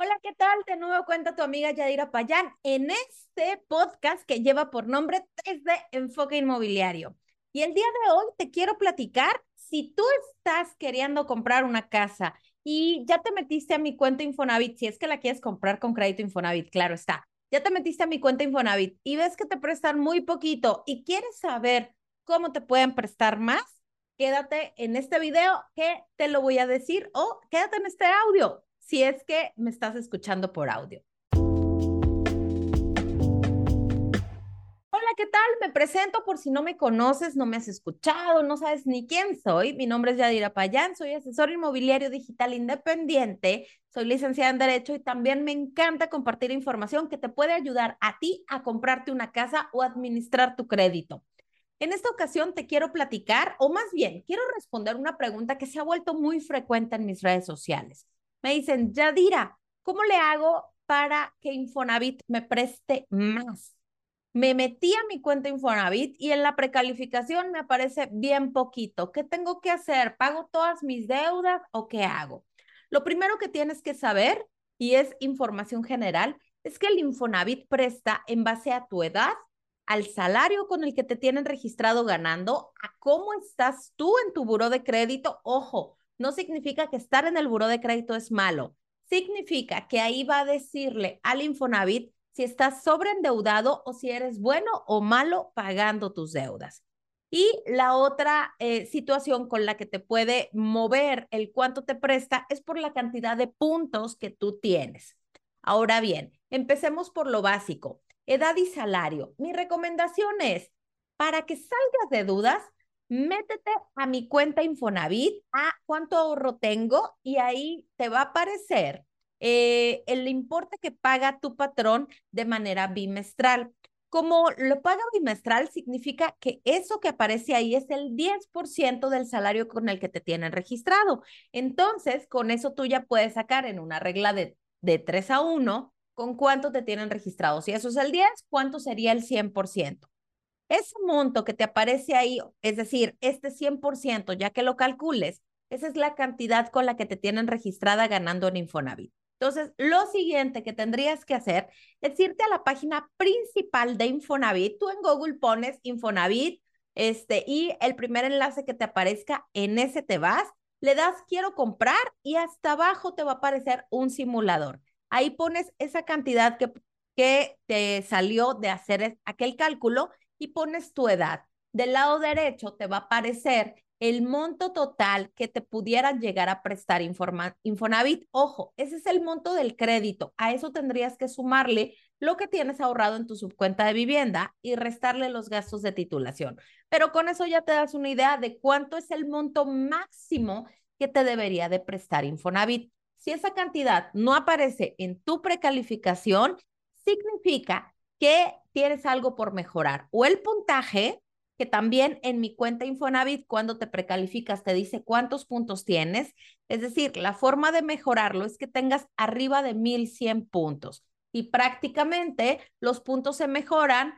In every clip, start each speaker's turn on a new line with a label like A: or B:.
A: Hola, ¿qué tal? De nuevo cuenta tu amiga Yadira Payán en este podcast que lleva por nombre 3D Enfoque Inmobiliario. Y el día de hoy te quiero platicar si tú estás queriendo comprar una casa y ya te metiste a mi cuenta Infonavit, si es que la quieres comprar con crédito Infonavit, claro está. Ya te metiste a mi cuenta Infonavit y ves que te prestan muy poquito y quieres saber cómo te pueden prestar más, quédate en este video que te lo voy a decir o quédate en este audio si es que me estás escuchando por audio. Hola, ¿qué tal? Me presento por si no me conoces, no me has escuchado, no sabes ni quién soy. Mi nombre es Yadira Payán, soy asesor inmobiliario digital independiente, soy licenciada en Derecho y también me encanta compartir información que te puede ayudar a ti a comprarte una casa o administrar tu crédito. En esta ocasión te quiero platicar, o más bien, quiero responder una pregunta que se ha vuelto muy frecuente en mis redes sociales me dicen, Yadira, ¿cómo le hago para que Infonavit me preste más? Me metí a mi cuenta Infonavit y en la precalificación me aparece bien poquito. ¿Qué tengo que hacer? ¿Pago todas mis deudas o qué hago? Lo primero que tienes que saber, y es información general, es que el Infonavit presta en base a tu edad, al salario con el que te tienen registrado ganando, a cómo estás tú en tu buro de crédito. Ojo, no significa que estar en el buro de crédito es malo. Significa que ahí va a decirle al Infonavit si estás sobreendeudado o si eres bueno o malo pagando tus deudas. Y la otra eh, situación con la que te puede mover el cuánto te presta es por la cantidad de puntos que tú tienes. Ahora bien, empecemos por lo básico, edad y salario. Mi recomendación es, para que salgas de dudas, métete a mi cuenta Infonavit, a cuánto ahorro tengo y ahí te va a aparecer eh, el importe que paga tu patrón de manera bimestral. Como lo paga bimestral, significa que eso que aparece ahí es el 10% del salario con el que te tienen registrado. Entonces, con eso tú ya puedes sacar en una regla de, de 3 a 1 con cuánto te tienen registrado. Si eso es el 10, ¿cuánto sería el 100%? Ese monto que te aparece ahí, es decir, este 100%, ya que lo calcules, esa es la cantidad con la que te tienen registrada ganando en Infonavit. Entonces, lo siguiente que tendrías que hacer es irte a la página principal de Infonavit. Tú en Google pones Infonavit, este, y el primer enlace que te aparezca, en ese te vas, le das quiero comprar y hasta abajo te va a aparecer un simulador. Ahí pones esa cantidad que, que te salió de hacer aquel cálculo y pones tu edad. Del lado derecho te va a aparecer el monto total que te pudieran llegar a prestar Infonavit. Ojo, ese es el monto del crédito. A eso tendrías que sumarle lo que tienes ahorrado en tu subcuenta de vivienda y restarle los gastos de titulación. Pero con eso ya te das una idea de cuánto es el monto máximo que te debería de prestar Infonavit. Si esa cantidad no aparece en tu precalificación, significa que tienes algo por mejorar. O el puntaje, que también en mi cuenta Infonavit, cuando te precalificas, te dice cuántos puntos tienes. Es decir, la forma de mejorarlo es que tengas arriba de 1100 puntos. Y prácticamente los puntos se mejoran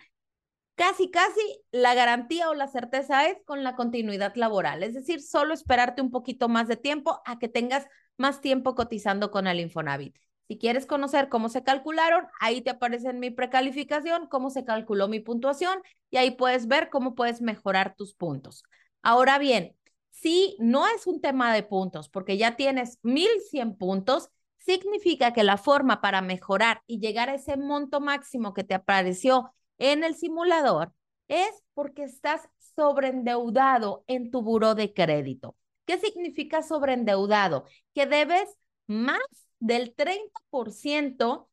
A: casi, casi la garantía o la certeza es con la continuidad laboral, es decir, solo esperarte un poquito más de tiempo a que tengas más tiempo cotizando con el Infonavit. Si quieres conocer cómo se calcularon, ahí te aparece en mi precalificación cómo se calculó mi puntuación y ahí puedes ver cómo puedes mejorar tus puntos. Ahora bien, si no es un tema de puntos, porque ya tienes 1100 puntos, significa que la forma para mejorar y llegar a ese monto máximo que te apareció en el simulador es porque estás sobreendeudado en tu buro de crédito. ¿Qué significa sobreendeudado? Que debes más del 30%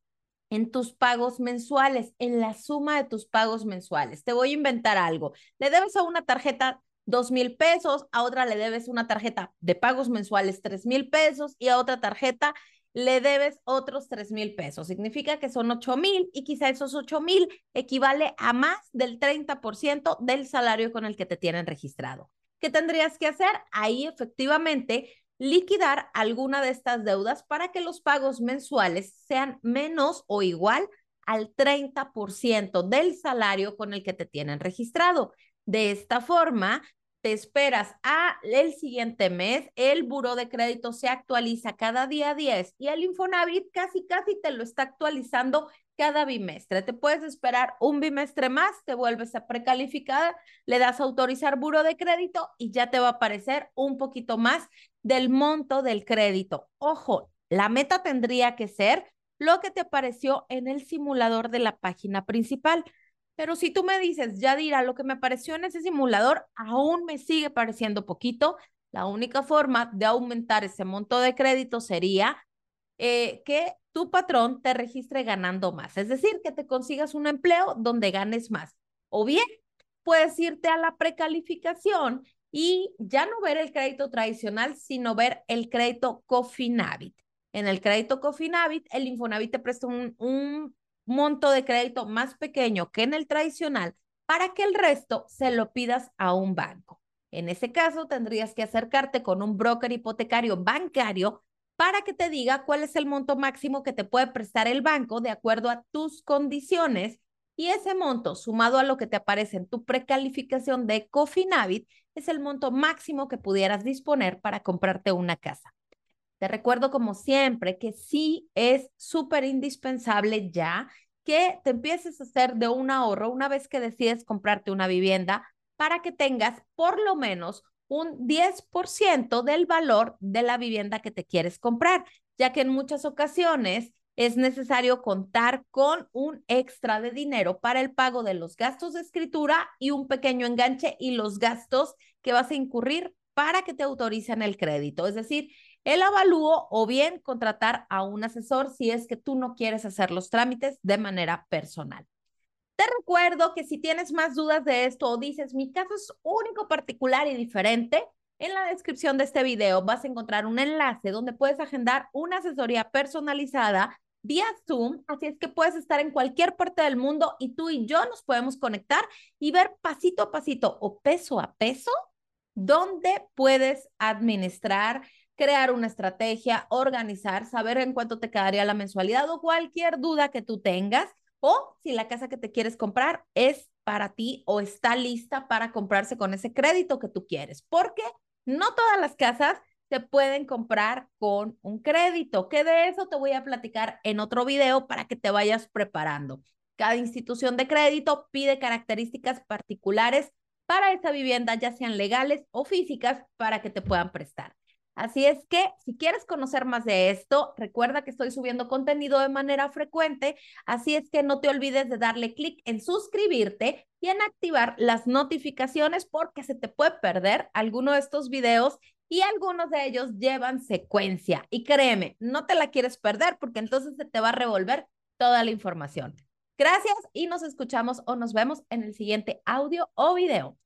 A: en tus pagos mensuales, en la suma de tus pagos mensuales. Te voy a inventar algo. Le debes a una tarjeta dos mil pesos, a otra le debes una tarjeta de pagos mensuales tres mil pesos y a otra tarjeta le debes otros tres mil pesos. Significa que son ocho mil y quizá esos ocho mil equivale a más del 30% del salario con el que te tienen registrado. ¿Qué tendrías que hacer? Ahí efectivamente liquidar alguna de estas deudas para que los pagos mensuales sean menos o igual al 30% del salario con el que te tienen registrado. De esta forma, te esperas a el siguiente mes, el buro de crédito se actualiza cada día 10 y el Infonavit casi casi te lo está actualizando cada bimestre. Te puedes esperar un bimestre más, te vuelves a precalificada, le das autorizar buro de crédito y ya te va a aparecer un poquito más del monto del crédito. Ojo, la meta tendría que ser lo que te apareció en el simulador de la página principal. Pero si tú me dices, ya dirá, lo que me apareció en ese simulador aún me sigue pareciendo poquito, la única forma de aumentar ese monto de crédito sería eh, que tu patrón te registre ganando más, es decir, que te consigas un empleo donde ganes más. O bien, puedes irte a la precalificación y ya no ver el crédito tradicional, sino ver el crédito Cofinavit. En el crédito Cofinavit, el Infonavit te presta un, un monto de crédito más pequeño que en el tradicional para que el resto se lo pidas a un banco. En ese caso, tendrías que acercarte con un broker hipotecario bancario para que te diga cuál es el monto máximo que te puede prestar el banco de acuerdo a tus condiciones y ese monto sumado a lo que te aparece en tu precalificación de Cofinavit es el monto máximo que pudieras disponer para comprarte una casa. Te recuerdo como siempre que sí es súper indispensable ya que te empieces a hacer de un ahorro una vez que decides comprarte una vivienda para que tengas por lo menos un 10% del valor de la vivienda que te quieres comprar, ya que en muchas ocasiones es necesario contar con un extra de dinero para el pago de los gastos de escritura y un pequeño enganche y los gastos que vas a incurrir para que te autoricen el crédito. Es decir, el avalúo o bien contratar a un asesor si es que tú no quieres hacer los trámites de manera personal. Te recuerdo que si tienes más dudas de esto o dices, mi caso es único, particular y diferente, en la descripción de este video vas a encontrar un enlace donde puedes agendar una asesoría personalizada vía Zoom, así es que puedes estar en cualquier parte del mundo y tú y yo nos podemos conectar y ver pasito a pasito o peso a peso dónde puedes administrar crear una estrategia, organizar, saber en cuánto te quedaría la mensualidad o cualquier duda que tú tengas o si la casa que te quieres comprar es para ti o está lista para comprarse con ese crédito que tú quieres, porque no todas las casas se pueden comprar con un crédito, que de eso te voy a platicar en otro video para que te vayas preparando. Cada institución de crédito pide características particulares para esa vivienda, ya sean legales o físicas, para que te puedan prestar. Así es que si quieres conocer más de esto, recuerda que estoy subiendo contenido de manera frecuente, así es que no te olvides de darle clic en suscribirte y en activar las notificaciones porque se te puede perder alguno de estos videos y algunos de ellos llevan secuencia. Y créeme, no te la quieres perder porque entonces se te va a revolver toda la información. Gracias y nos escuchamos o nos vemos en el siguiente audio o video.